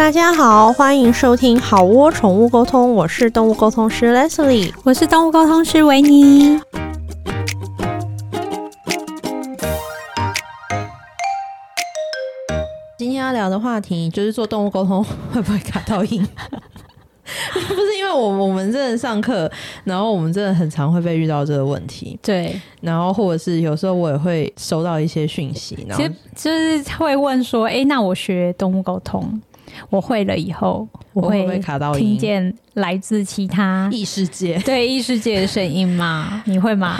大家好，欢迎收听好窝宠物沟通，我是动物沟通师 Leslie，我是动物沟通师维尼。今天要聊的话题就是做动物沟通会不会卡到音？不是因为我我们真的上课，然后我们真的很常会被遇到这个问题。对，然后或者是有时候我也会收到一些讯息，然后其实就是会问说：“哎，那我学动物沟通。”我会了以后，我会听见来自其他异世界，对异世界的声音吗？你会吗？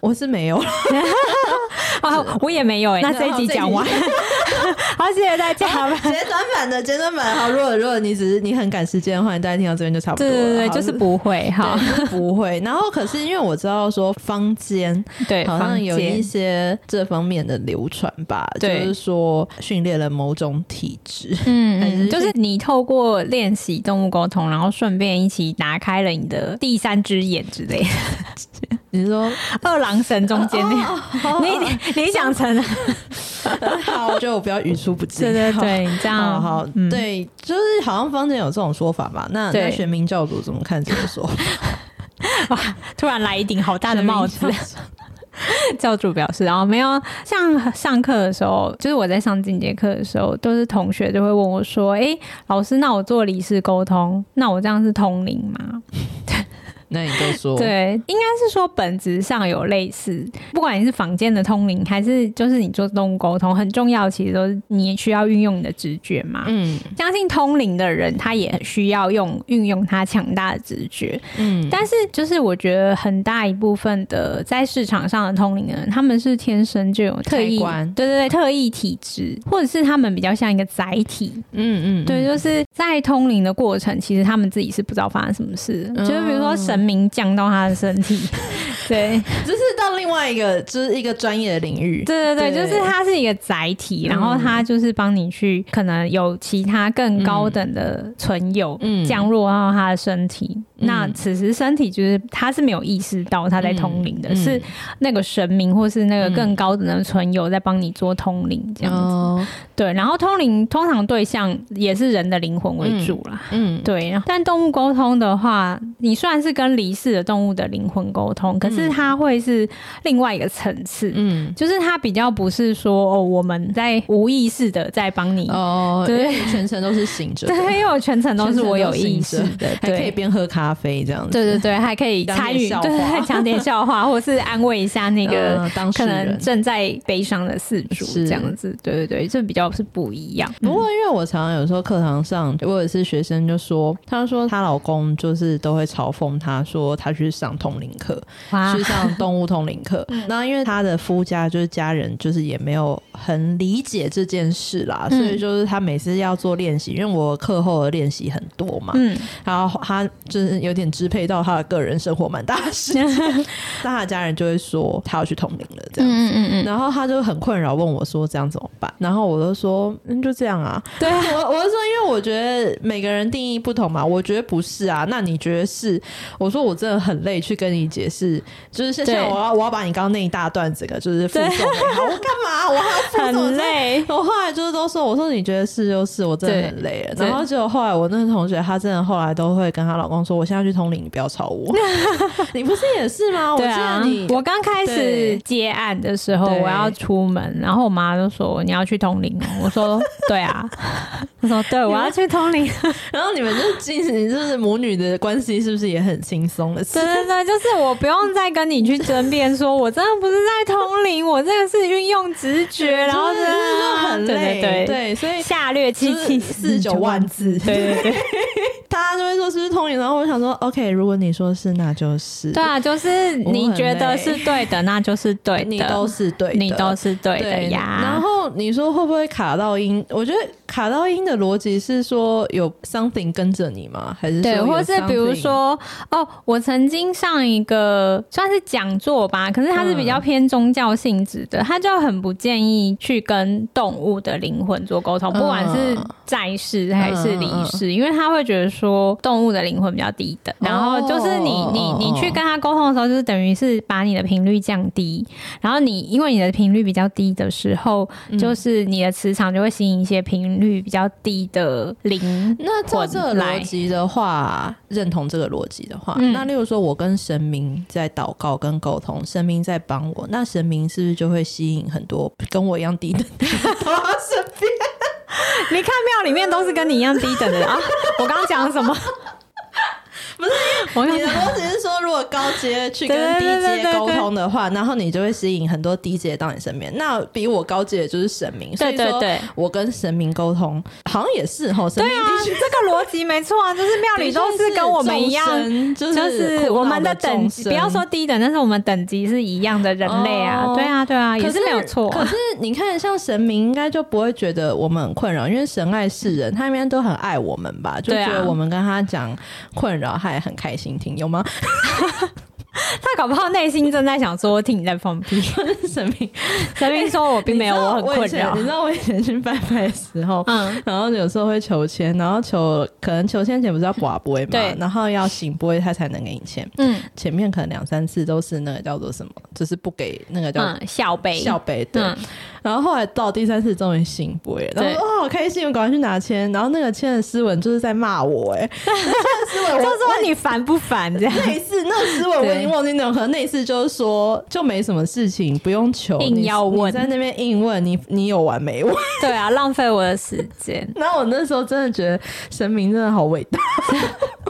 我是没有 啊，我也没有哎、欸。那这一集讲完，好，谢谢大家。简短版的简短版，好。如果如果你只是你很赶时间的话，你大家听到这边就差不多了。对对对，就是不会哈，不会。然后可是因为我知道说坊间对好像有一些这方面的流传吧，就是说训练了某种体质，嗯 嗯，就是你透过练习动物沟通，然后顺便一起打开了你的第三只眼之类的。你说 二郎神中间那个，你你想成？好，我觉得我不要语出不尽。对对对，这样好，好，对，就是好像坊间有这种说法嘛。那那玄冥教主怎么看这个说法？哇，突然来一顶好大的帽子。教主表示，然后没有像上课的时候，就是我在上进阶课的时候，都是同学就会问我说：“哎，老师，那我做理事沟通，那我这样是通灵吗？”那你就说，对，应该是说本质上有类似，不管你是房间的通灵，还是就是你做动物沟通，很重要，其实都是你需要运用你的直觉嘛。嗯，相信通灵的人，他也需要用运用他强大的直觉。嗯，但是就是我觉得很大一部分的在市场上的通灵人，他们是天生就有特异，对对对，特异体质，或者是他们比较像一个载体。嗯嗯，对，就是在通灵的过程，其实他们自己是不知道发生什么事，嗯、就是比如说神。明降到他的身体，对，就是到另外一个，就是一个专业的领域。对对对，对就是它是一个载体，然后它就是帮你去，可能有其他更高等的存有降落到他的身体。嗯、那此时身体就是他是没有意识到他在通灵的，嗯、是那个神明或是那个更高等的存有在帮你做通灵这样子。哦、对，然后通灵通常对象也是人的灵魂为主啦。嗯，对。但动物沟通的话，你虽然是跟离世的动物的灵魂沟通，可是它会是另外一个层次，嗯，就是它比较不是说哦，我们在无意识的在帮你哦，对，全程都是醒着，对，因为我全程都是我有意识的，还可以边喝咖啡这样子，对对对，还可以参与，对，讲点笑话，或是安慰一下那个当可能正在悲伤的饲主这样子，对对对，这比较是不一样。不过因为我常常有时候课堂上，我也是学生就说，她说她老公就是都会嘲讽她。说他去上通灵课，哇去上动物通灵课。那因为他的夫家就是家人，就是也没有很理解这件事啦，嗯、所以就是他每次要做练习，因为我课后的练习很多嘛，嗯，然后他就是有点支配到他的个人生活蛮大的时间，那他的家人就会说他要去通灵了这样子，嗯嗯嗯，然后他就很困扰，问我说这样怎么办？然后我就说嗯，就这样啊，对啊我我就说，因为我觉得每个人定义不同嘛，我觉得不是啊，那你觉得是？我说。我真的很累，去跟你解释，就是现在我要我要把你刚刚那一大段这个就是复诵，我干嘛？我还要？很累。我后来就是都说，我说你觉得是就是，我真的很累了。然后结果后来我那个同学，她真的后来都会跟她老公说，我现在去通灵，你不要吵我。你不是也是吗？我记得你，我刚开始接案的时候，我要出门，然后我妈就说你要去通灵。我说 对啊，她说对，我要去通灵。然后你们就其实你就是母女的关系是不是也很轻松的？对对对，就是我不用再跟你去争辩，说我真的不是在通灵，我这个是运用直觉，然后真的很累，对对，所以下略七七四九万字，对对对，大家就会说是不是通灵，然后我想说，OK，如果你说是，那就是，对啊，就是你觉得是对的，那就是对的，你都是对的，你都是对的呀。然后你说会不会卡到音？我觉得卡到音的逻辑是说有 something 跟着你吗？还是对，或是比如说哦。我曾经上一个算是讲座吧，可是它是比较偏宗教性质的，他就很不建议去跟动物的灵魂做沟通，不管是在世还是离世，因为他会觉得说动物的灵魂比较低等，然后就是你你你去跟他沟通的时候，就是等于是把你的频率降低，然后你因为你的频率比较低的时候，就就是你的磁场就会吸引一些频率比较低的灵。那照这个逻辑的话，认同这个逻辑的话，嗯、那例如说我跟神明在祷告跟沟通，神明在帮我，那神明是不是就会吸引很多跟我一样低等的人到身边？你看庙里面都是跟你一样低等的人啊！我刚刚讲了什么？不是，我你的逻辑是说，如果高阶去跟低阶沟通的话，然后你就会吸引很多低阶到你身边。那比我高阶的就是神明，所以说我跟神明沟通好像也是吼。对啊，这个逻辑没错啊，就是庙里都是跟我们一样，就是我们的等级，不要说低等，但是我们等级是一样的人类啊。对啊，对啊，也是没有错。可是你看，像神明应该就不会觉得我们很困扰，因为神爱世人，他应该都很爱我们吧？就觉得我们跟他讲困扰。他也很开心听，有吗？他搞不好内心正在想说：“听你在放屁。”神明，神明说：“我并没有，我很困扰。”你知道我以前去拜拜的时候，嗯，然后有时候会求签，然后求可能求签前不是要挂杯嘛，对，然后要醒杯，他才能给你签。嗯，前面可能两三次都是那个叫做什么，就是不给那个叫笑杯，笑杯。对，然后后来到第三次终于醒杯，然后哦，好开心，我赶快去拿签，然后那个签的诗文就是在骂我，哎，诗文就说你烦不烦这样？类似那个诗文我已经。忘记那种，可能那次就是说，就没什么事情，不用求，硬要问，在那边硬问你，你有完没完？对啊，浪费我的时间。那我那时候真的觉得神明真的好伟大。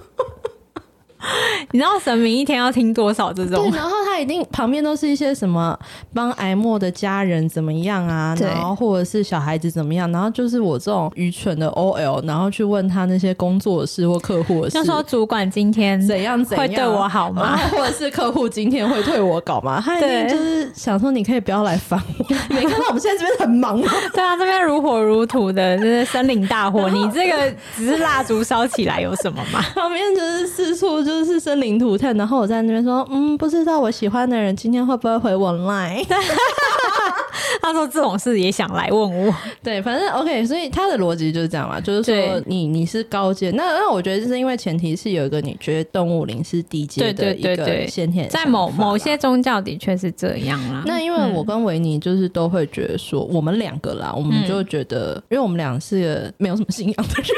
你知道神明一天要听多少这种？对，然后他一定旁边都是一些什么帮癌末的家人怎么样啊，然后或者是小孩子怎么样，然后就是我这种愚蠢的 OL，然后去问他那些工作的事或客户的事，就说主管今天怎样怎样会对我好吗？或者是客户今天会退我稿吗？他一定就是想说你可以不要来烦我，没看到我们现在这边很忙吗？对啊，这边如火如荼的，就是森林大火，你这个只是蜡烛烧起来有什么吗？旁边就是四处就是森林。领土特，然后我在那边说，嗯，不知道我喜欢的人今天会不会回我 line？他说这种事也想来问我，对，反正 OK，所以他的逻辑就是这样嘛，就是说你你是高阶，那那我觉得就是因为前提是有一个你觉得动物灵是低阶的一个先天，在某某些宗教的确是这样啦。那因为我跟维尼就是都会觉得说，我们两个啦，我们就觉得，因为我们俩是没有什么信仰的人。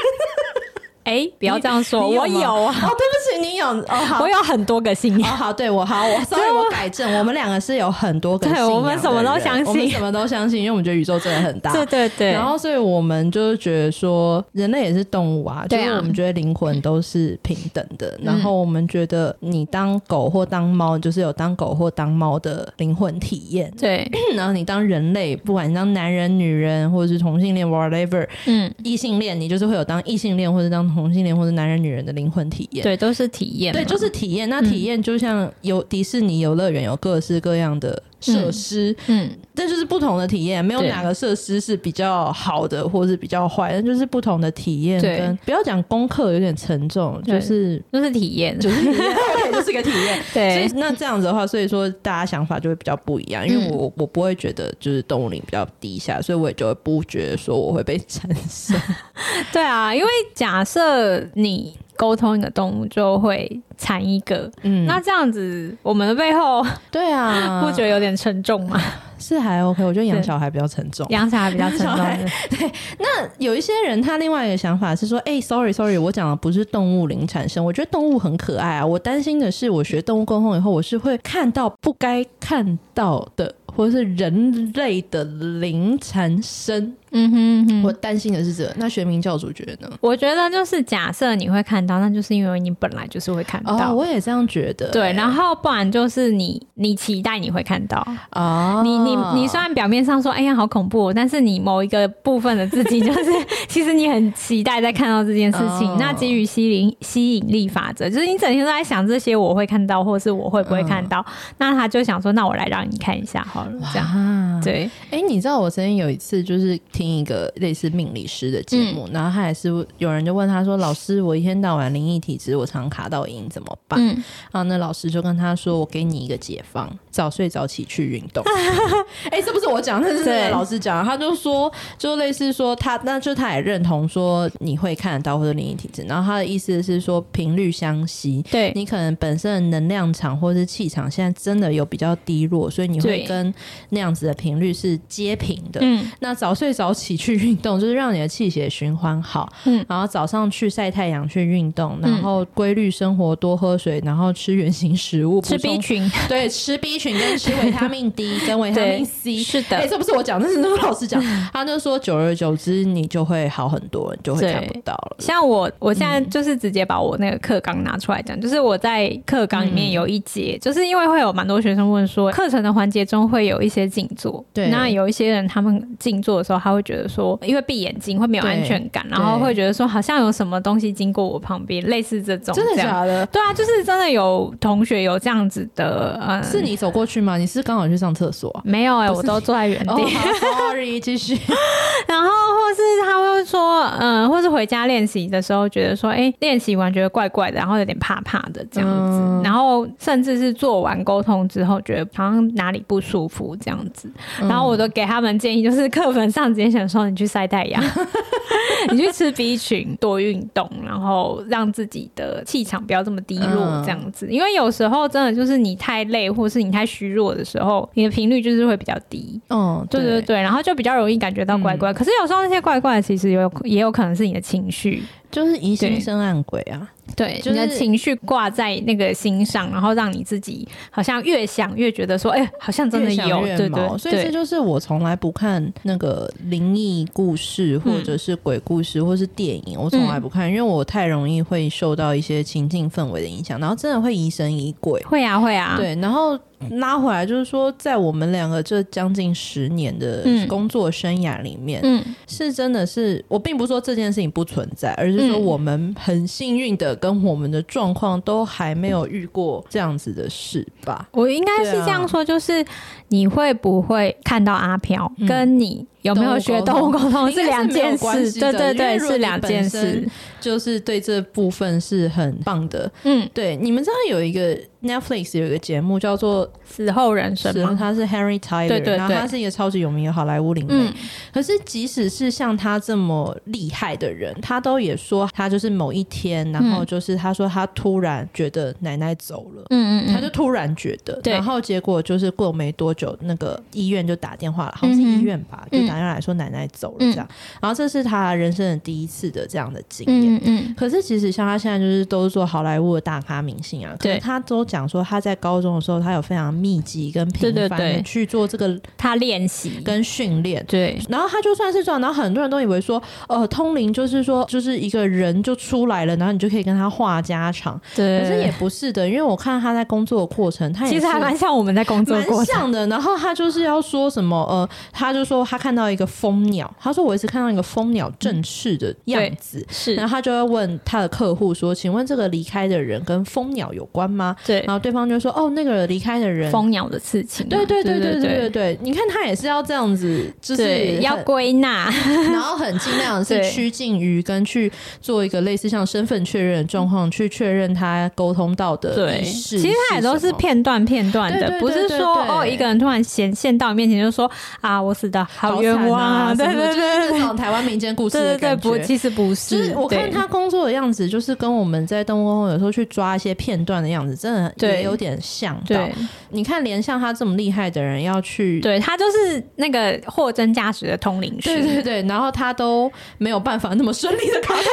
哎，不要这样说，我有啊。哦，对不起，你有哦，好，我有很多个信仰。好，对我好，我 所以我改正，我们两个是有很多个信仰。我们什么都相信，我们什么都相信，因为我们觉得宇宙真的很大。对对对。然后，所以我们就是觉得说，人类也是动物啊，就是我们觉得灵魂都是平等的。然后，我们觉得你当狗或当猫，就是有当狗或当猫的灵魂体验。对。然后你当人类，不管你当男人、女人，或者是同性恋，whatever，嗯，异性恋，你就是会有当异性恋，或者当同性恋，或者男人。女人的灵魂体验，对，都是体验，对，就是体验。那体验就像游迪士尼游乐园，有各式各样的设施，嗯，这就是不同的体验，没有哪个设施是比较好的，或是比较坏，那就是不同的体验。跟不要讲功课有点沉重，就是就是体验，就是体验，OK，就是个体验。对，那这样子的话，所以说大家想法就会比较不一样。因为我我不会觉得就是动物灵比较低下，所以我也就会不觉得说我会被 产生。对啊，因为假设你。沟通一个动物就会产一个，嗯，那这样子我们的背后，对啊，不觉得有点沉重吗？是还 OK，我觉得养小孩比较沉重，养小孩比较沉重。对，那有一些人他另外一个想法是说，哎、欸，sorry sorry，我讲的不是动物灵产生，我觉得动物很可爱啊，我担心的是我学动物沟通以后，我是会看到不该看到的。或者是人类的灵产生，嗯哼，哼，我担心的是这个。那玄冥教主觉得呢？我觉得就是假设你会看到，那就是因为你本来就是会看到。哦，我也这样觉得。对，然后不然就是你你期待你会看到。哦，你你你虽然表面上说哎呀好恐怖，但是你某一个部分的自己就是 其实你很期待在看到这件事情。哦，那基于吸引吸引力法则，就是你整天都在想这些我会看到，或是我会不会看到，嗯，那他就想说，那我来让你看一下好了。这 样，对，哎、欸，你知道我曾经有一次就是听一个类似命理师的节目，嗯、然后他也是有人就问他说：“老师，我一天到晚灵异体质，我常卡到音，怎么办？”嗯、然后那老师就跟他说：“我给你一个解方，早睡早起去运动。”哎、欸，这不是我讲，这是那个老师讲，他就说，就类似说他，那就他也认同说你会看得到或者灵异体质，然后他的意思是说频率相吸，对。你可能本身的能量场或者是气场现在真的有比较低落，所以你会跟那样子的频率是接平的。嗯，那早睡早起去运动，就是让你的气血循环好。嗯，然后早上去晒太阳去运动，然后规律生活，多喝水，然后吃原形食物，吃 B 群，对，吃 B 群跟吃维他命 D 跟维他命 C。是的，哎、欸，这不是我讲，这是那个老师讲，他就说久而久之你就会好很多，你就会看不到了。像我，我现在就是直接把我那个课纲拿出来讲，嗯、就是我在课纲里面有一节，嗯、就是因为会有蛮多学生问说，课程的环节中会有一些静坐，对，那有一些人他们静坐的时候，他会觉得说，因为闭眼睛会没有安全感，然后会觉得说好像有什么东西经过我旁边，类似这种这，真的假的？对啊，就是真的有同学有这样子的，嗯，是你走过去吗？你是刚好去上厕所？没有哎、欸，我都坐在原地。Oh, sorry，继续。然后或是他会说，嗯，或是回家练习的时候，觉得说，哎、欸，练习完觉得怪怪的，然后有点怕怕的这样子。嗯、然后甚至是做完沟通之后，觉得好像哪里不舒服这样子。然后我都给他们建议，就是课本上直接想说，你去晒太阳，你去吃 B 群，多运动，然后让自己的气场不要这么低落这样子。嗯、因为有时候真的就是你太累，或是你太虚弱的时候，你的频率就是会比较低。嗯。对对对，然后就比较容易感觉到怪怪。嗯、可是有时候那些怪怪的，其实有也有可能是你的情绪，就是疑心生暗鬼啊。对，就是、你的情绪挂在那个心上，然后让你自己好像越想越觉得说，哎，好像真的有。越越对，对对。所以这就是我从来不看那个灵异故事，或者是鬼故事，或是电影，嗯、我从来不看，因为我太容易会受到一些情境氛围的影响，然后真的会疑神疑鬼。会啊，会啊。对，然后。拉回来就是说，在我们两个这将近十年的工作生涯里面，嗯，是真的是我并不是说这件事情不存在，而是说我们很幸运的跟我们的状况都还没有遇过这样子的事吧。我应该是这样说，就是你会不会看到阿飘，跟你有没有学动物沟通？是两件事，对对对，是两件事。就是对这部分是很棒的，嗯，对，你们知道有一个 Netflix 有一个节目叫做《死后人生》吗？他是 Harry Tyler，对对对，然后他是一个超级有名的好莱坞灵媒。嗯、可是即使是像他这么厉害的人，他都也说他就是某一天，然后就是他说他突然觉得奶奶走了，嗯嗯，他就突然觉得，对。然后结果就是过没多久，那个医院就打电话了，好像是医院吧，嗯、就打电话来说奶奶走了这样，嗯、然后这是他人生的第一次的这样的经验。嗯嗯，可是其实像他现在就是都是做好莱坞的大咖明星啊，对，他都讲说他在高中的时候，他有非常密集跟频繁的去做这个他练习跟训练，对。然后他就算是这样，然后很多人都以为说，呃，通灵就是说就是一个人就出来了，然后你就可以跟他话家常，对。可是也不是的，因为我看他在工作的过程，他也其实还蛮像我们在工作过程，蛮然后他就是要说什么，呃，他就说他看到一个蜂鸟，他说我一直看到一个蜂鸟正式的样子，是。然后他就要问。他的客户说：“请问这个离开的人跟蜂鸟有关吗？”对，然后对方就说：“哦，那个离开的人，蜂鸟的刺青。”对对对对对对对，你看他也是要这样子，就是要归纳，然后很尽量是趋近于跟去做一个类似像身份确认的状况，去确认他沟通到的对，其实他也都是片段片段的，不是说哦一个人突然显现到你面前就说啊我死的好冤枉啊，对对 对，这种台湾民间故事的感觉，不，其实不是，我看他工作。的样子就是跟我们在动物有时候去抓一些片段的样子，真的也有点像。对，你看，连像他这么厉害的人要去，对他就是那个货真价实的通灵师，对对对，然后他都没有办法那么顺利的卡到音，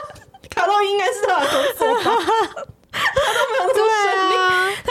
卡到音应该是他的工作。他都没有这么顺利，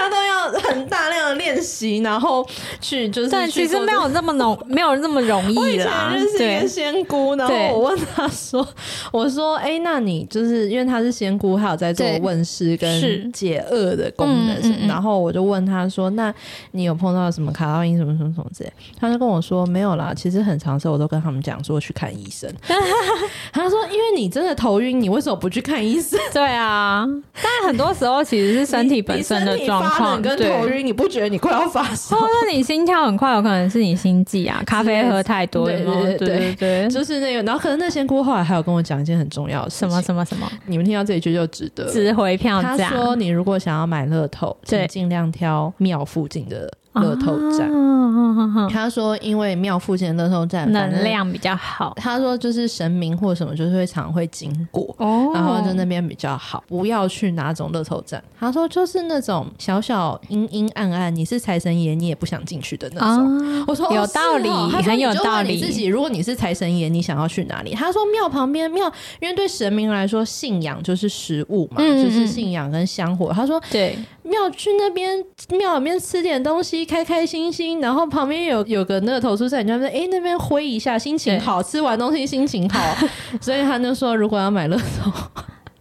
都要很大量的练习，然后去就是去。但其实没有那么容，没有那么容易啦。认识一个仙姑，然后我问他说：“我说，哎、欸，那你就是因为他是仙姑，他有在做问世跟解厄的功能，然后我就问他说：那你有碰到什么卡到音什么什么什么之类？他就跟我说没有啦。其实很长时候我都跟他们讲说去看医生。他说：因为你真的头晕，你为什么不去看医生？对啊，但很多。时候其实是身体本身的状况，跟头晕，你不觉得你快要发烧。哦，那你心跳很快，有可能是你心悸啊，咖啡喝太多。对对对对对，就是那个。然后可能那仙姑后来还有跟我讲一件很重要的事，什么什么什么？你们听到这一句就值得值回票价。他说，你如果想要买乐透，请尽量挑庙附近的。乐透站，他说因为庙附近的乐透站能量比较好。他说就是神明或什么就是会常会经过，哦然后就那边比较好，不要去哪种乐透站。他说就是那种小小阴阴暗暗，你是财神爷你也不想进去的那种。我说有道理，很有道理。你自己如果你是财神爷，你想要去哪里？他说庙旁边庙，因为对神明来说信仰就是食物嘛，就是信仰跟香火。他说对。庙去那边庙里面吃点东西，开开心心，然后旁边有有个那个投诉站，你就说哎那边挥一下，心情好，吃完东西心情好，所以他就说如果要买乐透。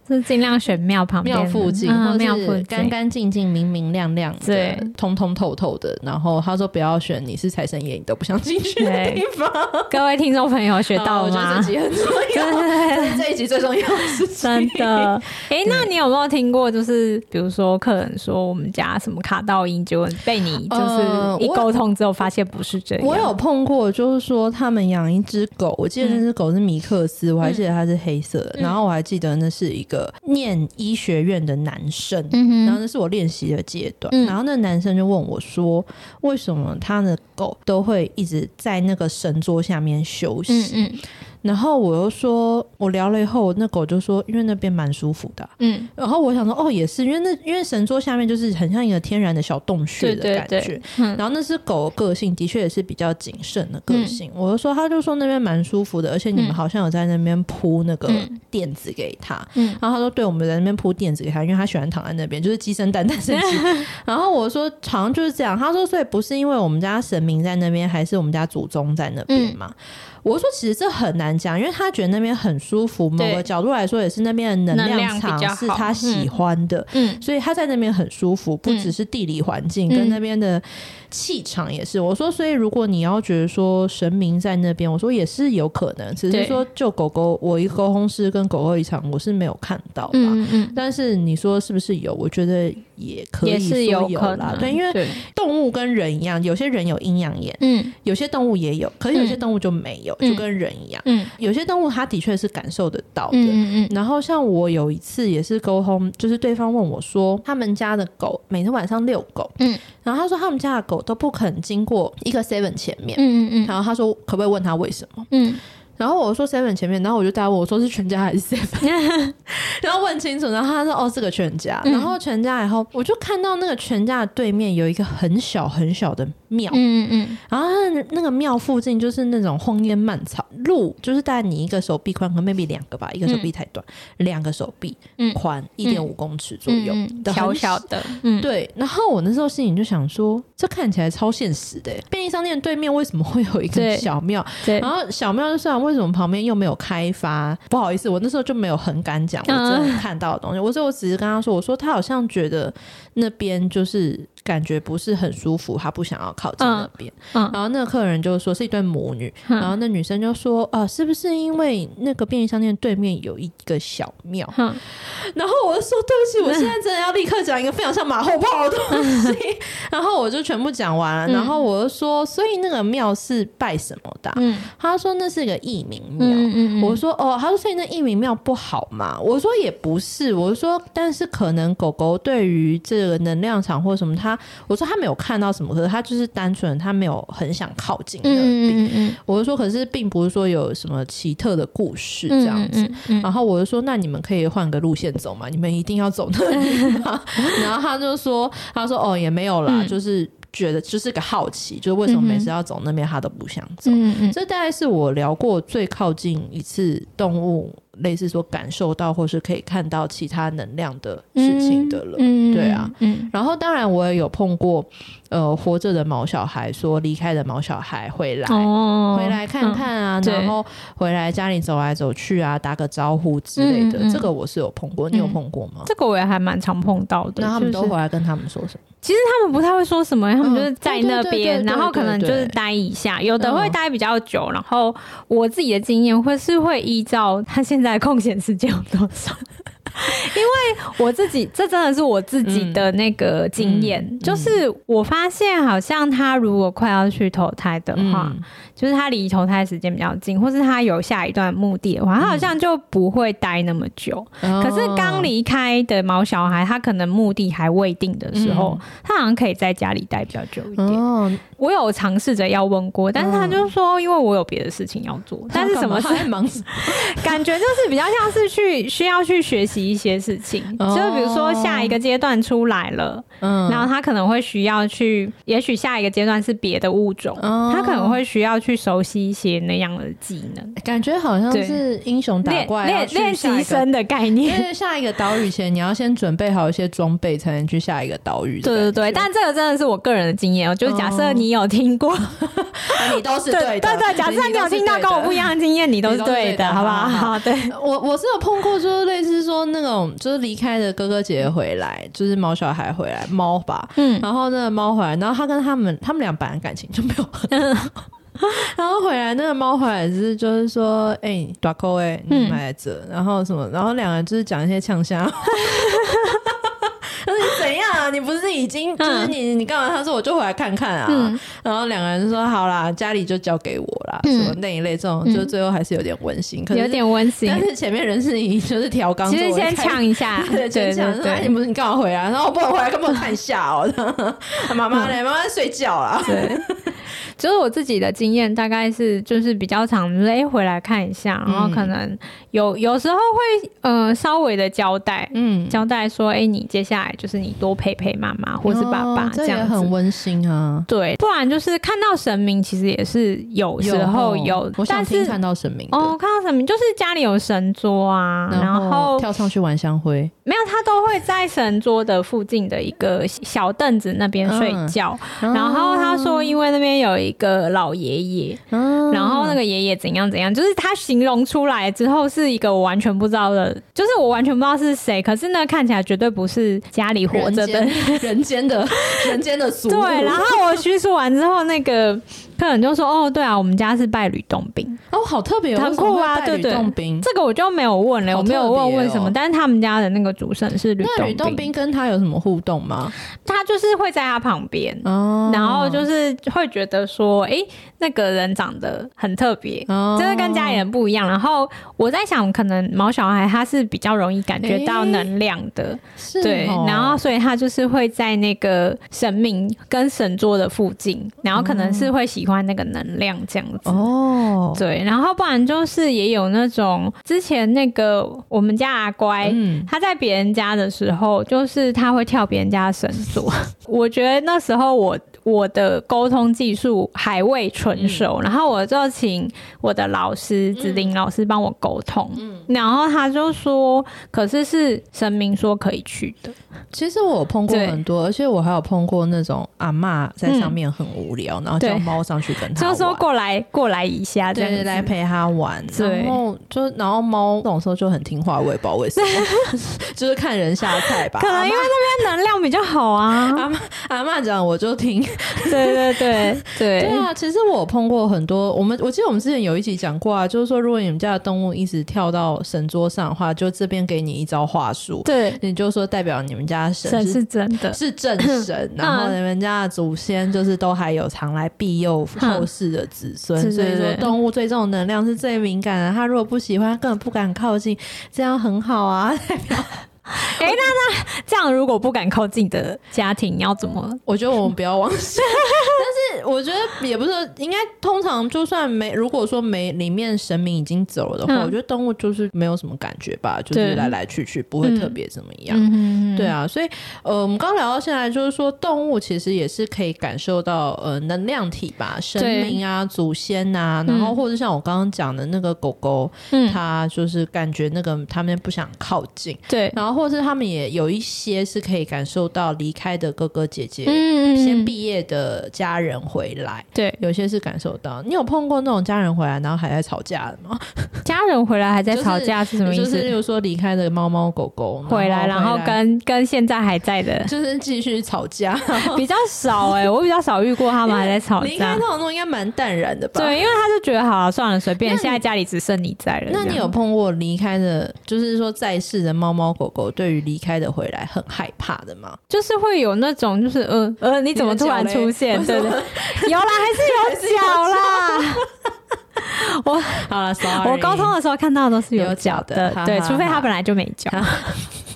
是尽量选庙旁边、庙附近，或者是干干净净、明明亮亮的、对，通通透透的。然后他说不要选你是财神爷，你都不想进去的地方。各位听众朋友学到了吗？这集很重要，对，这一集最重要是真的。哎，那你有没有听过？就是比如说客人说我们家什么卡到阴，就被你就是一沟通之后发现不是这样。我有碰过，就是说他们养一只狗，我记得那只狗是米克斯，我还记得它是黑色的，然后我还记得那是一个。念医学院的男生，嗯、然后那是我练习的阶段，嗯、然后那男生就问我说：“为什么他的狗都会一直在那个神桌下面休息？”嗯嗯然后我又说，我聊了以后，那狗就说，因为那边蛮舒服的。嗯，然后我想说，哦，也是，因为那因为神桌下面就是很像一个天然的小洞穴的感觉。对对对，嗯、然后那只狗个性的确也是比较谨慎的个性。嗯、我就说，他就说那边蛮舒服的，而且你们好像有在那边铺那个垫子给他。嗯，然后他说，对，我们在那边铺垫子给他，因为他喜欢躺在那边，就是鸡生蛋，蛋生鸡。然后我说，好像就是这样。他说，所以不是因为我们家神明在那边，还是我们家祖宗在那边嘛？嗯我说其实这很难讲，因为他觉得那边很舒服，某个角度来说也是那边的能量场是他喜欢的，嗯，所以他在那边很舒服，不只是地理环境跟那边的。气场也是，我说，所以如果你要觉得说神明在那边，我说也是有可能，只是说就狗狗，我一沟通师跟狗狗一场，我是没有看到嘛。嗯嗯。但是你说是不是有？我觉得也可以说有啦。对，因为动物跟人一样，有些人有阴阳眼，嗯，有些动物也有，可是有些动物就没有，就跟人一样，嗯，有些动物它的确是感受得到的，嗯嗯。然后像我有一次也是沟通，就是对方问我说，他们家的狗每天晚上遛狗，嗯，然后他说他们家的狗。都不肯经过一个 seven 前面，嗯嗯嗯，然后他说可不可以问他为什么？嗯。然后我说 seven 前面，然后我就带我说是全家还是 seven，然后问清楚，然后他说哦是个全家，然后全家以后我就看到那个全家的对面有一个很小很小的庙，嗯嗯，然后那个庙附近就是那种荒烟蔓草，路就是大概你一个手臂宽，可能 maybe 两个吧，一个手臂太短，两个手臂宽一点五公尺左右，小小的，嗯，对。然后我那时候心里就想说，这看起来超现实的，便利商店对面为什么会有一个小庙？对，然后小庙就算。为什么旁边又没有开发？不好意思，我那时候就没有很敢讲我真的看到的东西。我说我只是跟他说，我说他好像觉得那边就是。感觉不是很舒服，他不想要靠近那边。嗯嗯、然后那个客人就说是一对母女，嗯、然后那女生就说：“啊、呃，是不是因为那个便利商店对面有一个小庙？”嗯、然后我就说：“对不起，我现在真的要立刻讲一个非常像马后炮的东西。嗯 ”然后我就全部讲完了。然后我就说：“所以那个庙是拜什么的？”嗯、他说：“那是一个义民庙。嗯”嗯、我说：“哦。”他说：“所以那义民庙不好嘛？”我说：“也不是。”我说：“但是可能狗狗对于这个能量场或什么，它。”我说他没有看到什么，可是他就是单纯他没有很想靠近那里。嗯嗯嗯、我就说，可是并不是说有什么奇特的故事这样子。然后我就说，那你们可以换个路线走嘛？你们一定要走那里吗？然后他就说，他说哦也没有啦，嗯、就是觉得就是个好奇，就是为什么每次要走那边他都不想走。嗯嗯、这大概是我聊过最靠近一次动物。类似说感受到或是可以看到其他能量的事情的了，嗯、对啊，嗯、然后当然我也有碰过，呃，活着的毛小孩说离开的毛小孩回来，哦、回来看看啊，嗯、然后回来家里走来走去啊，打个招呼之类的，嗯、这个我是有碰过，你有碰过吗？这个我也还蛮常碰到的。那他们都回来跟他们说什么？其实他们不太会说什么，他们就是在那边，然后可能就是待一下，有的会待比较久。然后我自己的经验会是会依照他现在。在空闲时间有多少？因为我自己，这真的是我自己的那个经验，嗯嗯、就是我发现好像他如果快要去投胎的话。嗯就是他离投胎时间比较近，或是他有下一段目的的话，他好像就不会待那么久。嗯、可是刚离开的毛小孩，他可能目的还未定的时候，嗯、他好像可以在家里待比较久一点。嗯、我有尝试着要问过，但是他就说，因为我有别的事情要做。嗯、但是什么事？忙 感觉就是比较像是去需要去学习一些事情，哦、就比如说下一个阶段出来了，嗯，然后他可能会需要去，也许下一个阶段是别的物种，嗯、他可能会需要去。熟悉一些那样的技能，感觉好像是英雄打怪练练习生的概念。因为下一个岛屿前，你要先准备好一些装备，才能去下一个岛屿。对对对，但这个真的是我个人的经验哦。就是假设你有听过，你都是对的。对对，假设你有听到跟我不一样的经验，你都是对的，好不好？好，对。我我是有碰过，就是类似说那种，就是离开的哥哥姐姐回来，就是毛小孩回来，猫吧，嗯，然后那个猫回来，然后他跟他们，他们俩本来感情就没有很。然后回来，那个猫回来是就是说，哎、欸，大扣哎，你买这，嗯、然后什么，然后两个人就是讲一些呛声。怎样啊？你不是已经就是你你干嘛？他说我就回来看看啊。嗯、然后两个人就说好啦，家里就交给我啦。嗯、什么那一类这种，就最后还是有点温馨，可是有点温馨。但是前面人是你就是调缸，其实先呛一下，对对对，你不是你干嘛回来？然后我不能回来，根本看一下哦。妈妈嘞，妈妈在睡觉啦。对。就是我自己的经验，大概是就是比较长，就是哎回来看一下，然后可能有有时候会呃稍微的交代，嗯，交代说哎你接下来就是你多陪陪妈妈或是爸爸，这样子，这也很温馨啊。对，不然就是看到神明，其实也是有时候有，我想听看到神明哦，看到神明就是家里有神桌啊，然后跳上去玩香灰，没有，他都会在神桌的附近的一个小凳子那边睡觉，然后他说因为那边有一。一个老爷爷，嗯、然后那个爷爷怎样怎样，就是他形容出来之后是一个我完全不知道的，就是我完全不知道是谁，可是呢看起来绝对不是家里活着的 人间的人间的俗。对，然后我叙述完之后，那个。客人就说：“哦，对啊，我们家是拜吕洞宾哦，好特别，哦很酷啊，对对，这个我就没有问了，我没有问为什么，但是他们家的那个主神是吕洞宾。那吕洞宾跟他有什么互动吗？他就是会在他旁边，哦然后就是会觉得说，哎，那个人长得很特别，就是跟家里人不一样。然后我在想，可能毛小孩他是比较容易感觉到能量的，对，然后所以他就是会在那个神明跟神桌的附近，然后可能是会喜。”喜欢那个能量这样子。哦，对，然后不然就是也有那种之前那个我们家阿乖，嗯、他在别人家的时候，就是他会跳别人家的绳索。我觉得那时候我我的沟通技术还未纯熟，嗯、然后我就请我的老师子玲老师帮我沟通，嗯、然后他就说，可是是神明说可以去的。其实我碰过很多，而且我还有碰过那种阿嬷在上面很无聊，嗯、然后叫猫上去跟他玩，就说过来过来一下，对，来陪他玩。对然后就然后猫这种时候就很听话，我也不知道为什么，就是看人下菜吧。可能因为那边能量比较好啊。阿嬷阿妈讲我就听。对对对对对啊！其实我碰过很多，我们我记得我们之前有一集讲过啊，就是说如果你们家的动物一直跳到神桌上的话，就这边给你一招话术，对，你就说代表你们家神是，神是真的，是正神，然后你们家的祖先就是都还有常来庇佑后世的子孙，嗯、所以说动物对这种能量是最敏感的，它如果不喜欢，它根本不敢靠近，这样很好啊，代表。哎、欸，那那这样，如果不敢靠近的家庭，你要怎么？我觉得我们不要妄想。但是我觉得也不是，应该通常就算没，如果说没里面神明已经走了的话，嗯、我觉得动物就是没有什么感觉吧，就是来来去去，不会特别怎么样。嗯、对啊，所以呃，我们刚聊到现在，就是说动物其实也是可以感受到呃能量体吧，神明啊、祖先啊，然后或者像我刚刚讲的那个狗狗，嗯，它就是感觉那个他们不想靠近，对，然后。或是他们也有一些是可以感受到离开的哥哥姐姐，嗯，先毕业的家人回来，对，有些是感受到。你有碰过那种家人回来然后还在吵架的吗？家人回来还在吵架是什么意思？就是例如说离开的猫猫狗狗回来，然后跟跟现在还在的，就是继续吵架，比较少哎，我比较少遇过他们还在吵架。离开那种应该蛮淡然的吧？对，因为他就觉得好了，算了，随便。现在家里只剩你在了。那你有碰过离开的，就是说在世的猫猫狗狗对于离开的回来很害怕的吗？就是会有那种，就是呃呃，你怎么突然出现？对的，有啦，还是有脚啦。我好了，sorry，我高中的时候看到的都是有脚的，对，除非他本来就没脚。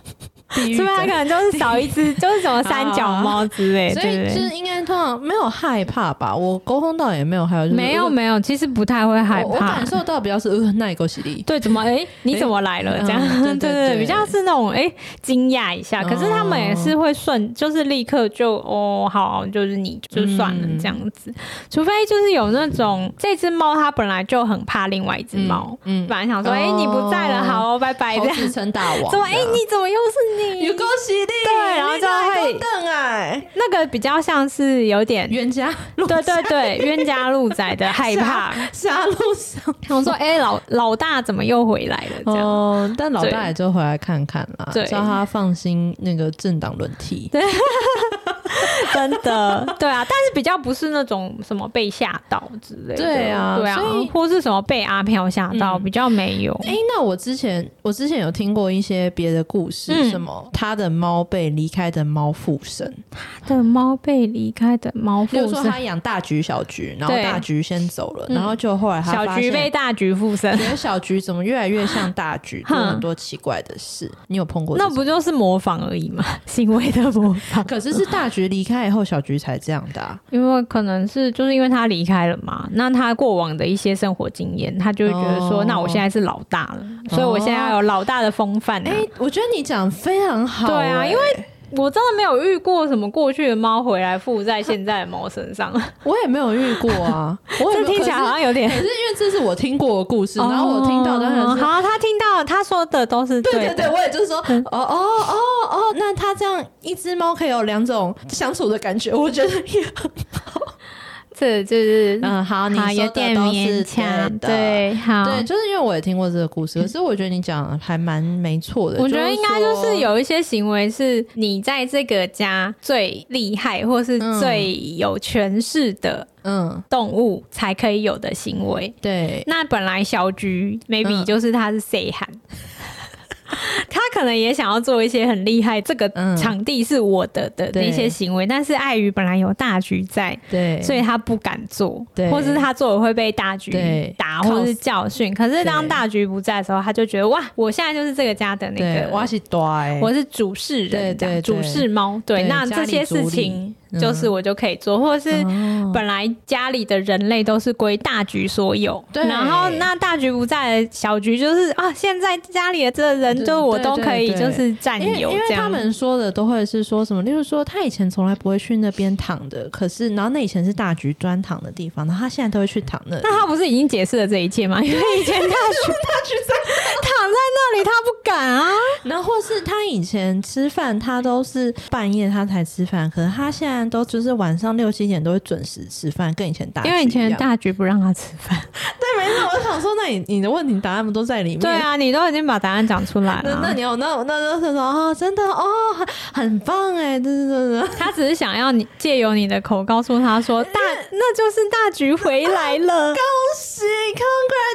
所以它可能就是少一只，就是什么三脚猫之类的，所以就是应该通常没有害怕吧？我沟通到也没有害怕，没有没有，其实不太会害怕。我感受到比较是呃，那一个犀利，对，怎么哎，你怎么来了？这样。对对 对，比较是那种哎惊讶一下，可是他们也是会顺，就是立刻就哦好，就是你就算了这样子，除非就是有那种这只猫它本来就很怕另外一只猫，嗯，本来想说哎你不在了，好拜拜这样，自称大王，怎么哎你怎么又是你？有恭喜你，对，然后就会瞪哎那个比较像是有点冤家，对对对，冤家路窄的害怕，狭路相逢。我说，哎，老老大怎么又回来了？这样，但老大也就回来看看啦，叫他放心，那个政党轮替。对，真的，对啊，但是比较不是那种什么被吓到之类的，对啊，对啊，或是什么被阿飘吓到，比较没有。哎，那我之前我之前有听过一些别的故事，什么他。的猫被离开的猫附身，他的猫被离开的猫附身。比如说他养大橘、小橘，然后大橘先走了，然后就后来他小橘被大橘附身，觉得小橘怎么越来越像大橘，做很多奇怪的事。你有碰过？那不就是模仿而已吗？行为的模仿。可是是大橘离开以后，小菊才这样的。因为可能是就是因为他离开了嘛，那他过往的一些生活经验，他就会觉得说，那我现在是老大了，所以我现在要有老大的风范。哎，我觉得你讲非常好。对啊，因为我真的没有遇过什么过去的猫回来附在现在的猫身上，我也没有遇过啊。我这听起来好像有点，可是因为这是我听过的故事，然后我听到的很好，他听到他说的都是对对对，我也就是说，哦哦哦哦，那它这样一只猫可以有两种相处的感觉，我觉得也很好。这，就是嗯，好，你有点勉强，对，好，对，就是因为我也听过这个故事，可是我觉得你讲还蛮没错的。我觉得应该就是有一些行为是你在这个家最厉害，或是最有权势的，嗯，动物才可以有的行为。对，那本来小橘 maybe 就是它是 say 喊。他可能也想要做一些很厉害，这个场地是我的的的一些行为，但是碍于本来有大局在，对，所以他不敢做，对，或是他做了会被大局打或是教训。可是当大局不在的时候，他就觉得哇，我现在就是这个家的那个，我是我是主事人，对，主事猫，对，那这些事情。就是我就可以做，或者是本来家里的人类都是归大局所有，对。然后那大局不在，小局就是啊，现在家里的这个人就我都可以就是占有这样。因为他们说的都会是说什么，例如说他以前从来不会去那边躺的，可是然后那以前是大橘专躺的地方，然后他现在都会去躺那。那他不是已经解释了这一切吗？因为以前大橘大局在躺在那里，他不敢啊。然后或是他以前吃饭，他都是半夜他才吃饭，可是他现在。都就是晚上六七点都会准时吃饭，跟以前大橘，因为以前大橘不让他吃饭。对，没错。我想说，那你你的问题答案不都在里面？对啊，你都已经把答案讲出来了。那那你有那那那是说啊，真的哦，很很棒哎，对对对对。他只是想要你借由你的口告诉他说，大那就是大橘回来了，恭喜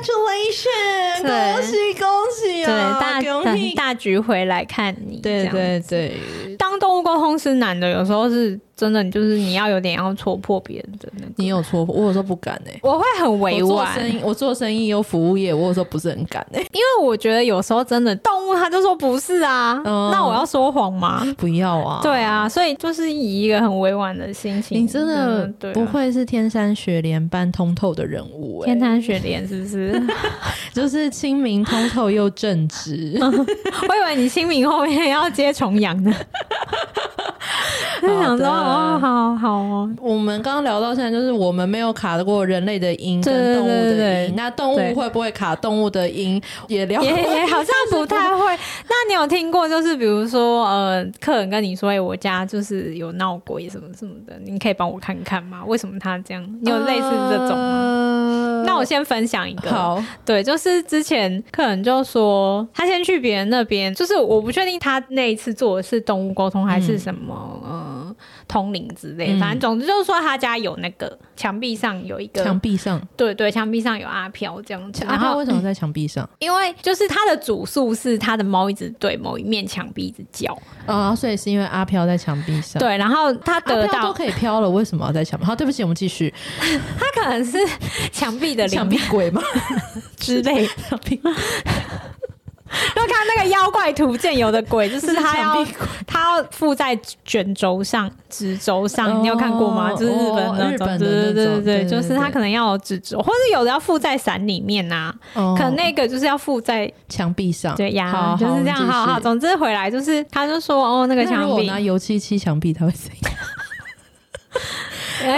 ，congratulations，恭喜恭喜啊！对，大大大橘回来看你，对对对。当动物沟通是难的，有时候是。真的，你就是你要有点要戳破别人的那个。你有戳破，我有时候不敢哎、欸，我会很委婉。我做生意，我做生意有服务业，我有时候不是很敢哎、欸，因为我觉得有时候真的动物他就说不是啊，嗯、那我要说谎吗？不要啊。对啊，所以就是以一个很委婉的心情。你真的不会是天山雪莲般通透的人物哎、欸，天山雪莲是不是？就是清明通透又正直。我以为你清明后面要接重阳呢。就想说哦，好好哦。我们刚刚聊到现在，就是我们没有卡得过人类的音跟动物的音，那动物会不会卡动物的音？也聊也也 好像不太会。那你有听过，就是比如说呃，客人跟你说，哎，我家就是有闹鬼什么什么的，你可以帮我看看吗？为什么他这样？你有类似这种吗？呃、那我先分享一个，好，对，就是之前客人就说他先去别人那边，就是我不确定他那一次做的是动物沟通还是什么，嗯。呃通灵之类的，反正总之就是说他家有那个墙壁上有一个墙壁上，对对，墙壁上有阿飘这样子。阿飘为什么在墙壁上？嗯，因为就是他的主诉是他的猫一直对某一面墙壁一直叫啊，所以是因为阿飘在墙壁上。对，然后他得到都可以飘了，为什么要在墙壁？好，对不起，我们继续。他可能是墙壁的墙壁鬼吗之类的。就看那个妖怪图鉴，有的鬼就是 他要他要附在卷轴上、纸轴上，你有看过吗？就是日本那种，对对对对，就是他可能要有纸轴，或者有的要附在伞里面呐，可能那个就是要附在墙壁上。对呀，就是这样。好好，总之回来就是，他就说哦，那个墙壁拿油漆漆墙壁，它会怎样？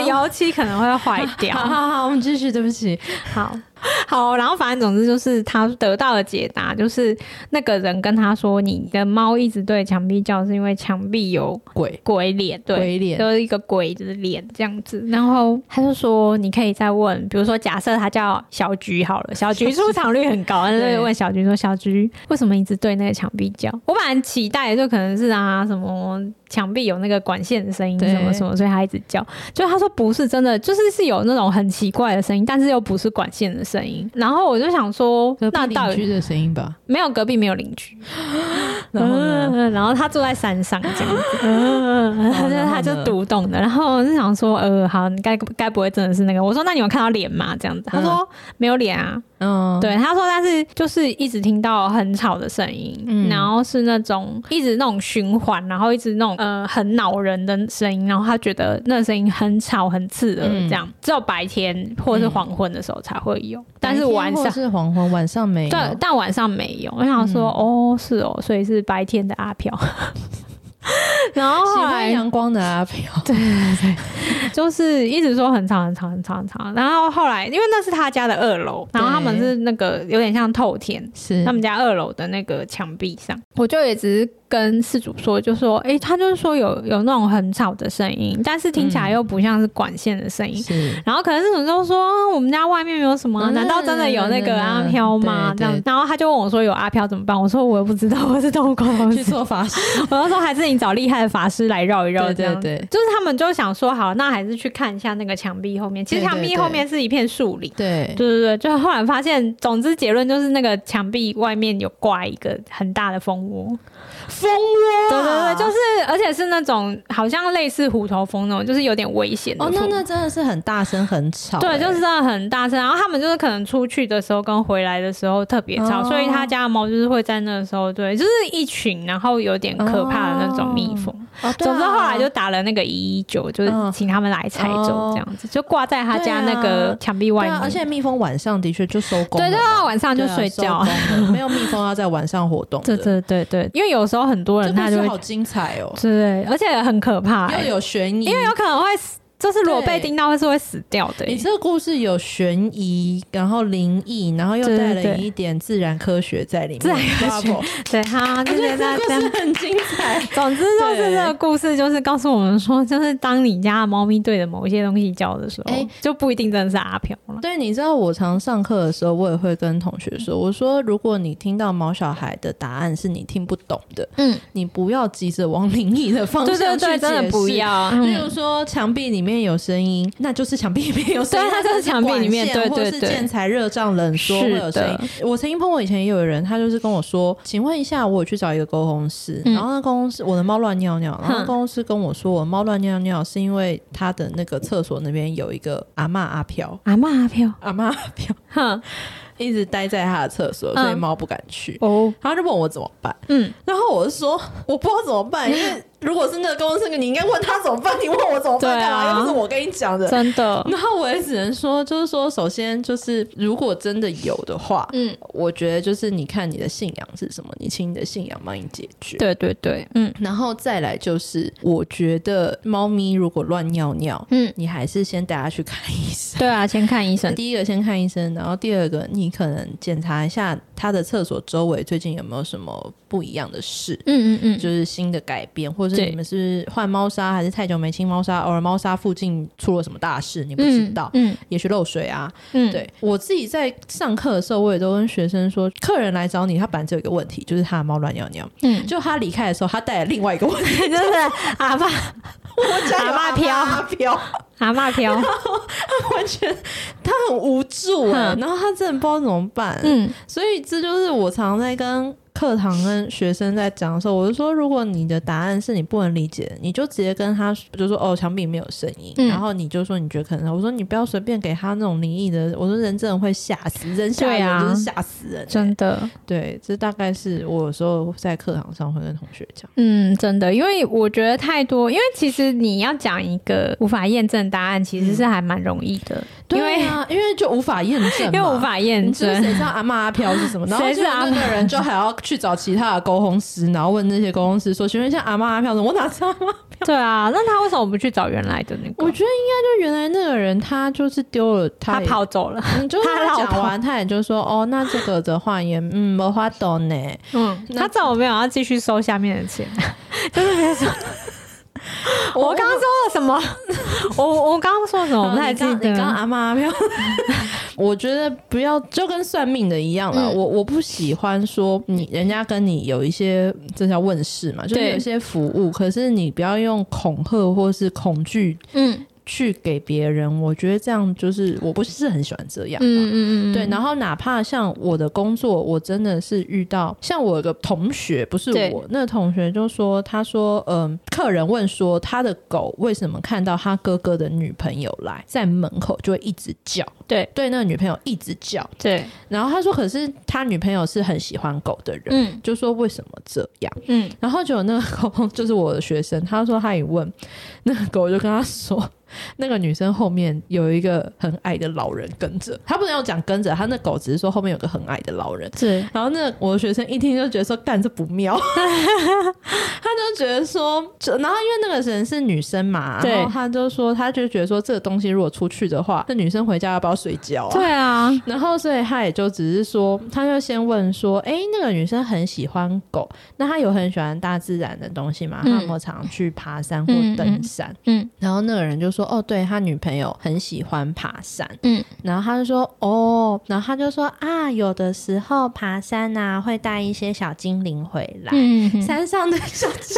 油漆可能会坏掉。好好好，我们继续，对不起，好。好，然后反正总之就是他得到的解答，就是那个人跟他说，你的猫一直对墙壁叫，是因为墙壁有鬼鬼脸，对，鬼脸就是一个鬼的脸这样子。然后他就说，你可以再问，比如说假设他叫小菊好了，小菊出场率很高，他就问小菊说，小菊为什么一直对那个墙壁叫？我本来期待就可能是啊什么。墙壁有那个管线的声音，什么什么，所以他一直叫。就他说不是真的，就是是有那种很奇怪的声音，但是又不是管线的声音。然后我就想说，那邻居的声音吧？没有，隔壁没有邻居。然后呢？然后他住在山上这样子，他就他就读懂的。然后我就想说，呃，好，你该该不会真的是那个？我说，那你有看到脸吗？这样子，他说没有脸啊。嗯，对，他说，但是就是一直听到很吵的声音，嗯、然后是那种一直那种循环，然后一直那种呃很恼人的声音，然后他觉得那声音很吵很刺耳，这样、嗯、只有白天或者是黄昏的时候才会有，嗯、但是晚上是黄昏，晚上没有。对，但晚上没有。我想说，嗯、哦，是哦，所以是白天的阿飘。然后喜欢阳光的阿飘，对对对，就是一直说很长很长很长很长。然后后来，因为那是他家的二楼，然后他们是那个有点像透天，是他们家二楼的那个墙壁上，我就也只是。跟事主说，就说，哎、欸，他就是说有有那种很吵的声音，但是听起来又不像是管线的声音。是，然后可能事主就说，我们家外面没有什么，难道真的有那个阿飘吗？这样，然后他就问我说，有阿飘怎么办？我说我又不知道，我是动物沟通去做法师。我就说，还是你找厉害的法师来绕一绕，这样。对，就是他们就想说，好，那还是去看一下那个墙壁后面。其实墙壁后面是一片树林。对，对对对，就后来发现，总之结论就是那个墙壁外面有挂一个很大的蜂窝。蜂窝，对对对，就是，而且是那种好像类似虎头蜂那种，就是有点危险的。哦，那那真的是很大声，很吵。对，就是真的很大声。然后他们就是可能出去的时候跟回来的时候特别吵，哦、所以他家的猫就是会在那个时候，对，就是一群，然后有点可怕的那种蜜蜂。哦，对啊、总之后来就打了那个一一九，就是请他们来采走，这样子、哦、就挂在他家那个墙壁外面、啊。而且蜜蜂晚上的确就收工，对对，晚上就睡觉，没有蜜蜂要在晚上活动。对对对对，因为有时候很多人他就会。好精彩哦！对，而且很可怕、欸，又有悬疑，因为有可能会死。就是如果被叮到，会是会死掉的。你这个故事有悬疑，然后灵异，然后又带了一点自然科学在里面。自然科学，对，好，就觉得这故事很精彩。总之就是这个故事，就是告诉我们说，就是当你家的猫咪对着某一些东西叫的时候，就不一定真的是阿飘了。对，你知道我常上课的时候，我也会跟同学说，我说如果你听到毛小孩的答案是你听不懂的，嗯，你不要急着往灵异的方向去解释。对对对，真的不要。例如说墙壁里面。里面有声音，那就是墙壁里面有声音。对，它就是墙壁里面，对对对，或是建材热胀冷缩会有声音。我曾经碰过，以前也有人，他就是跟我说：“请问一下，我有去找一个沟通师，然后那沟通师，我的猫乱尿尿，然后沟通师跟我说，我猫乱尿尿是因为他的那个厕所那边有一个阿嬷阿飘，阿嬷阿飘，阿嬷阿飘，哈。”一直待在他的厕所，所以猫不敢去。哦，他就问我怎么办？嗯，然后我就说我不知道怎么办，因为。如果是那个公司，你应该问他怎么办？你问我怎么办干嘛？啊、又不是我跟你讲的，真的。然后我也只能说，就是说，首先就是，如果真的有的话，嗯，我觉得就是你看你的信仰是什么，你请你的信仰帮你解决。对对对，嗯。然后再来就是，我觉得猫咪如果乱尿尿，嗯，你还是先带它去看医生。对啊，先看医生。第一个先看医生，然后第二个你可能检查一下它的厕所周围最近有没有什么不一样的事。嗯嗯嗯，就是新的改变，或者是你们是。换猫砂还是太久没清猫砂，偶尔猫砂附近出了什么大事，你不知道，嗯，嗯也许漏水啊，嗯，对。我自己在上课的时候，我也都跟学生说，客人来找你，他本来只有一个问题，就是他的猫乱尿尿，嗯，就他离开的时候，他带了另外一个问题，就是阿爸，我家阿爸飘。阿飘阿嬷飘，他 完全他很无助，然后他真的不知道怎么办，嗯，所以这就是我常常在跟。课堂跟学生在讲的时候，我就说，如果你的答案是你不能理解的，你就直接跟他就说，哦，墙壁没有声音，嗯、然后你就说你觉得可能，我说你不要随便给他那种灵异的，我说人真的会吓死人，吓人就是吓死人，真的，对，这大概是我有时候在课堂上会跟同学讲，嗯，真的，因为我觉得太多，因为其实你要讲一个无法验证答案，其实是还蛮容易的，嗯、对啊，因为就无法验证，因为无法验证，谁知道阿妈阿飘是什么？然后谁是那个人就还要。去找其他的沟通师，然后问那些沟通师说：“请问一下阿妈阿飘，我哪知道阿嬷阿飘？”对啊，那他为什么不去找原来的那个？我觉得应该就原来那个人，他就是丢了他，他跑走了。嗯，就是他讲完，他也就说：“哦，那这个的话也嗯没法懂呢。”嗯，他怎么没有要继续收下面的钱？就是别说。我刚刚说了什么？我我刚刚说了什么？我不太记得。你刚阿妈阿飘，我觉得不要就跟算命的一样了。我我不喜欢说你人家跟你有一些这叫问世嘛，就是有一些服务，可是你不要用恐吓或是恐惧，嗯。去给别人，我觉得这样就是我不是很喜欢这样。嗯嗯嗯，对。然后哪怕像我的工作，我真的是遇到像我有个同学，不是我那个同学就说，他说，嗯、呃，客人问说他的狗为什么看到他哥哥的女朋友来在门口就会一直叫，对对，那个女朋友一直叫，对。然后他说，可是他女朋友是很喜欢狗的人，嗯，就说为什么这样，嗯。然后就有那个狗 就是我的学生，他说他一问，那个狗就跟他说。那个女生后面有一个很矮的老人跟着，他不能要讲跟着，他那狗只是说后面有个很矮的老人。对，然后那我的学生一听就觉得说干这不妙，他就觉得说，然后因为那个人是女生嘛，然后他就说，他就觉得说这个东西如果出去的话，那女生回家要不要睡觉啊？对啊，然后所以他也就只是说，他就先问说，哎，那个女生很喜欢狗，那她有很喜欢大自然的东西吗？他有没有常去爬山或登山？嗯，嗯，然后那个人就说。说哦，对，他女朋友很喜欢爬山，嗯，然后他就说哦，然后他就说啊，有的时候爬山啊会带一些小精灵回来，嗯，山上的小精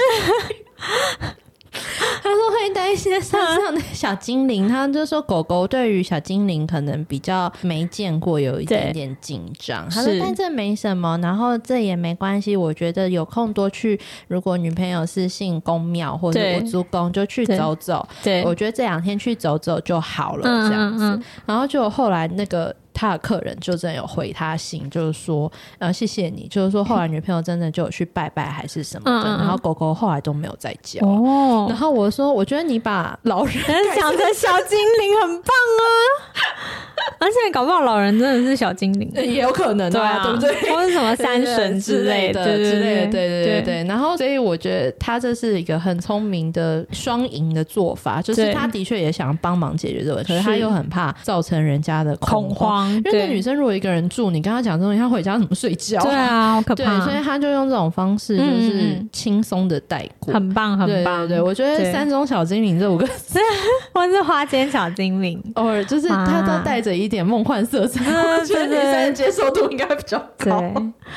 灵。他说会带一些山上的小精灵，他就说狗狗对于小精灵可能比较没见过，有一点点紧张。他说但这没什么，然后这也没关系。我觉得有空多去，如果女朋友是信公庙或者我租宫，就去走走。对，我觉得这两天去走走就好了，这样子。嗯嗯嗯，然后就后来那个。他的客人就真的有回他信，就是说，呃，谢谢你，就是说后来女朋友真的就有去拜拜还是什么的，嗯、然后狗狗后来都没有再叫。哦，然后我说，我觉得你把老人想成小精灵很棒啊，而且搞不好老人真的是小精灵，也有可能，对啊，对不对？或者什么山神之类的之类的，对对对对。然后，所以我觉得他这是一个很聪明的双赢的做法，就是他的确也想帮忙解决这个问题，可是他又很怕造成人家的恐慌。因为那女生如果一个人住，你跟她讲这种，她回家怎么睡觉？对啊，好可怕。对，所以她就用这种方式，就是轻松的带过，很棒，很棒。对，我觉得山中小精灵这五个字，或是花间小精灵，偶尔就是她都带着一点梦幻色彩，我觉得女生的接受度应该比较高，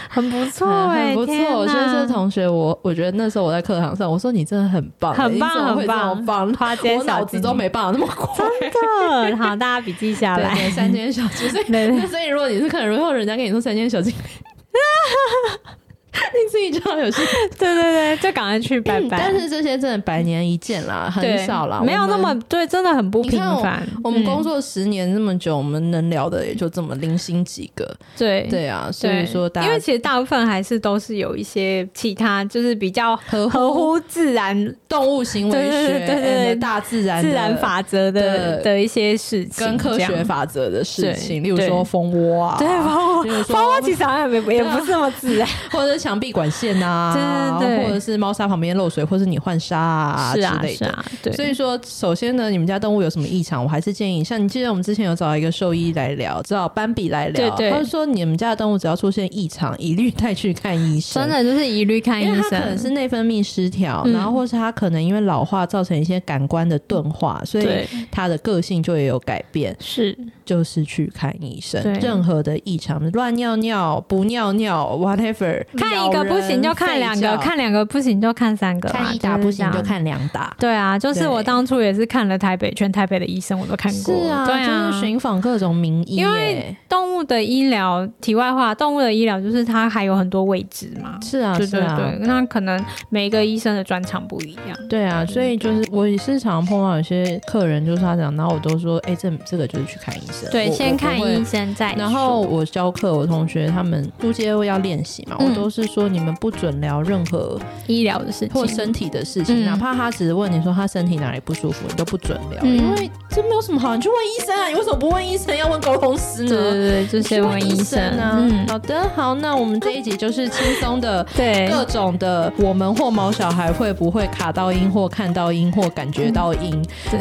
很不错，很不错。我觉得这同学，我我觉得那时候我在课堂上，我说你真的很棒，很棒，很棒，花间小精灵，我脑子都没办法那么快。真的，好，大家笔记下来，山间小精灵。那所以，如果你是客人，然后人家跟你说三千小精灵，你自己知道有事，对对对，就赶快去拜拜。但是这些真的百年一见啦，很少啦，没有那么对，真的很不平凡。我们工作十年这么久，我们能聊的也就这么零星几个。对对啊，所以说大，因为其实大部分还是都是有一些其他，就是比较合合乎自然动物行为学，对对对，大自然自然法则的的一些事情，跟科学法则的事情，例如说蜂窝啊，对蜂窝，蜂窝其实好像也也不是那么自然，或者是墙壁管线啊，对对对，或者是猫砂旁边漏水，或是你换沙啊之类的。对，所以说，首先呢，你们家动物有什么异常，我还是建议，像你记得我们之前有找一个兽医来聊，找斑比来聊，对对，他说你们家的动物只要出现异常，一律带去看医生。真的就是一律看医生，因为它可能是内分泌失调，然后或是它可能因为老化造成一些感官的钝化，所以它的个性就也有改变。是，就是去看医生。任何的异常，乱尿尿、不尿尿，whatever，看一个不行就看两个，看两个不行就看三个，看一打不行就看两打。对啊，就是我当初也是看了台北，全台北的医生我都看过。是啊，对啊，就是寻访各种名医。因为动物的医疗，题外话，动物的医疗就是它还有很多位置嘛。是啊，对对对，那可能每一个医生的专长不一样。对啊，所以就是我也是常碰到有些客人，就是他讲，然后我都说，哎，这这个就是去看医生。对，先看医生再。然后我教课，我同学他们初阶要练习嘛，我都是说你们不准聊任何医疗的事情或身体的事情，哪怕他只是问你说他身体哪里不舒服，你都不准聊，因为这没有什么好，你去问医生啊，你为什么不问医生，要问沟通师呢？对对对，就先问医生啊。嗯，好的，好，那我们这一集就是轻松的，对各种的，我们或毛小孩会不会卡到音或看到音或感觉到音，对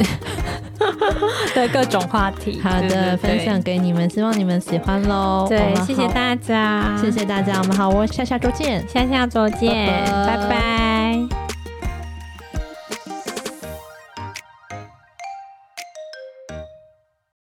的各种话题。好的，分享给你们，希望你们喜欢喽。对，谢谢大家，谢谢大家，我们好，我下下周见下下周见拜拜。